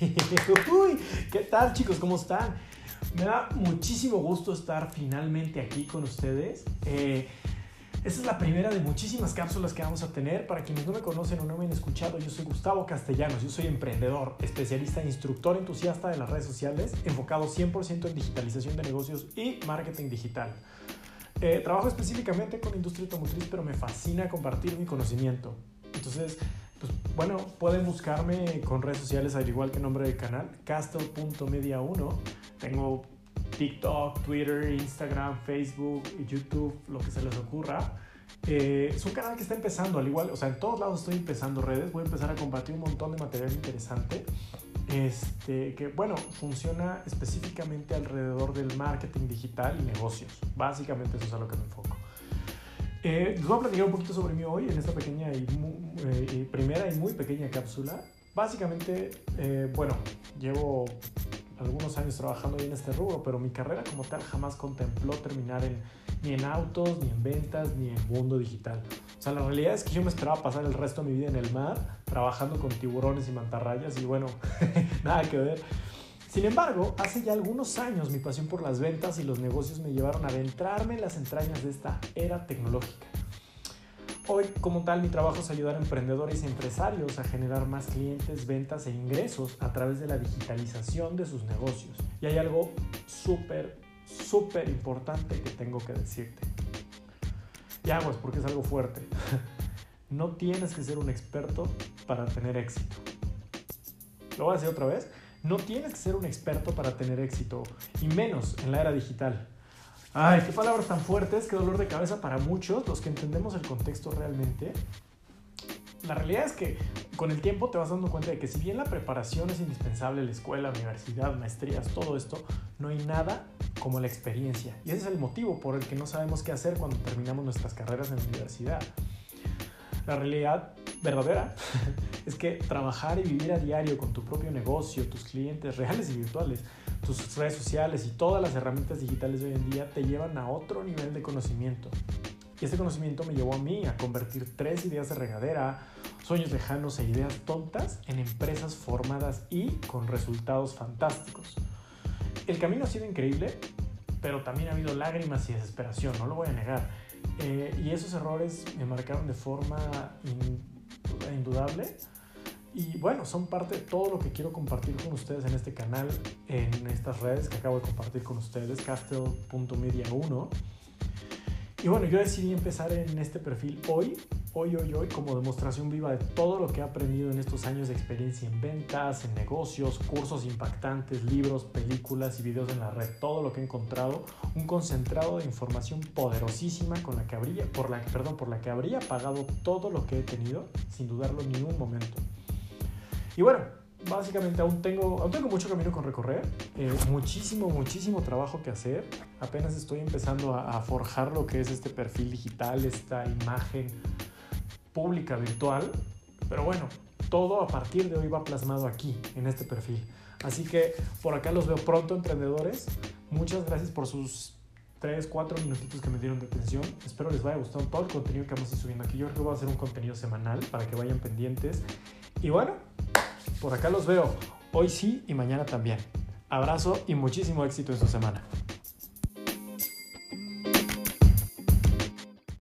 Uy, ¿qué tal chicos? ¿Cómo están? Me da muchísimo gusto estar finalmente aquí con ustedes. Eh, esta es la primera de muchísimas cápsulas que vamos a tener. Para quienes no me conocen o no me han escuchado, yo soy Gustavo Castellanos, yo soy emprendedor, especialista, instructor, entusiasta de las redes sociales, enfocado 100% en digitalización de negocios y marketing digital. Eh, trabajo específicamente con industria automotriz, pero me fascina compartir mi conocimiento. Entonces, pues, bueno, pueden buscarme con redes sociales al igual que nombre del canal, castle.media1. Tengo TikTok, Twitter, Instagram, Facebook, YouTube, lo que se les ocurra. Eh, es un canal que está empezando, al igual, o sea, en todos lados estoy empezando redes, voy a empezar a compartir un montón de material interesante, este, que bueno, funciona específicamente alrededor del marketing digital y negocios. Básicamente eso es a lo que me enfoco. Eh, les voy a platicar un poquito sobre mí hoy en esta pequeña y eh, primera y muy pequeña cápsula. Básicamente, eh, bueno, llevo algunos años trabajando en este rubro, pero mi carrera como tal jamás contempló terminar en, ni en autos, ni en ventas, ni en mundo digital. O sea, la realidad es que yo me esperaba pasar el resto de mi vida en el mar, trabajando con tiburones y mantarrayas, y bueno, nada que ver. Sin embargo, hace ya algunos años mi pasión por las ventas y los negocios me llevaron a adentrarme en las entrañas de esta era tecnológica. Hoy, como tal, mi trabajo es ayudar a emprendedores y empresarios a generar más clientes, ventas e ingresos a través de la digitalización de sus negocios. Y hay algo súper, súper importante que tengo que decirte. Y es porque es algo fuerte. No tienes que ser un experto para tener éxito. Lo voy a decir otra vez. No tienes que ser un experto para tener éxito, y menos en la era digital. Ay, qué palabras tan fuertes, qué dolor de cabeza para muchos, los que entendemos el contexto realmente. La realidad es que con el tiempo te vas dando cuenta de que si bien la preparación es indispensable, la escuela, universidad, maestrías, todo esto, no hay nada como la experiencia. Y ese es el motivo por el que no sabemos qué hacer cuando terminamos nuestras carreras en la universidad. La realidad verdadera es que trabajar y vivir a diario con tu propio negocio, tus clientes reales y virtuales, tus redes sociales y todas las herramientas digitales de hoy en día te llevan a otro nivel de conocimiento. Y ese conocimiento me llevó a mí a convertir tres ideas de regadera, sueños lejanos e ideas tontas en empresas formadas y con resultados fantásticos. El camino ha sido increíble, pero también ha habido lágrimas y desesperación, no lo voy a negar. Eh, y esos errores me marcaron de forma indudable. Y bueno, son parte de todo lo que quiero compartir con ustedes en este canal, en estas redes que acabo de compartir con ustedes, castle.media1. Y bueno, yo decidí empezar en este perfil hoy hoy, hoy, hoy como demostración viva de todo lo que he aprendido en estos años de experiencia en ventas, en negocios, cursos impactantes, libros, películas y videos en la red, todo lo que he encontrado, un concentrado de información poderosísima con la que habría, por la, perdón, por la que habría pagado todo lo que he tenido, sin dudarlo ni un momento. Y bueno, básicamente aún tengo, aún tengo mucho camino con recorrer, eh, muchísimo, muchísimo trabajo que hacer. Apenas estoy empezando a, a, forjar lo que es este perfil digital, esta imagen pública virtual, pero bueno, todo a partir de hoy va plasmado aquí, en este perfil. Así que por acá los veo pronto, emprendedores. Muchas gracias por sus 3, 4 minutitos que me dieron de atención. Espero les vaya gustando todo el contenido que vamos a ir subiendo aquí. Yo creo que voy a hacer un contenido semanal para que vayan pendientes. Y bueno, por acá los veo hoy sí y mañana también. Abrazo y muchísimo éxito en su semana.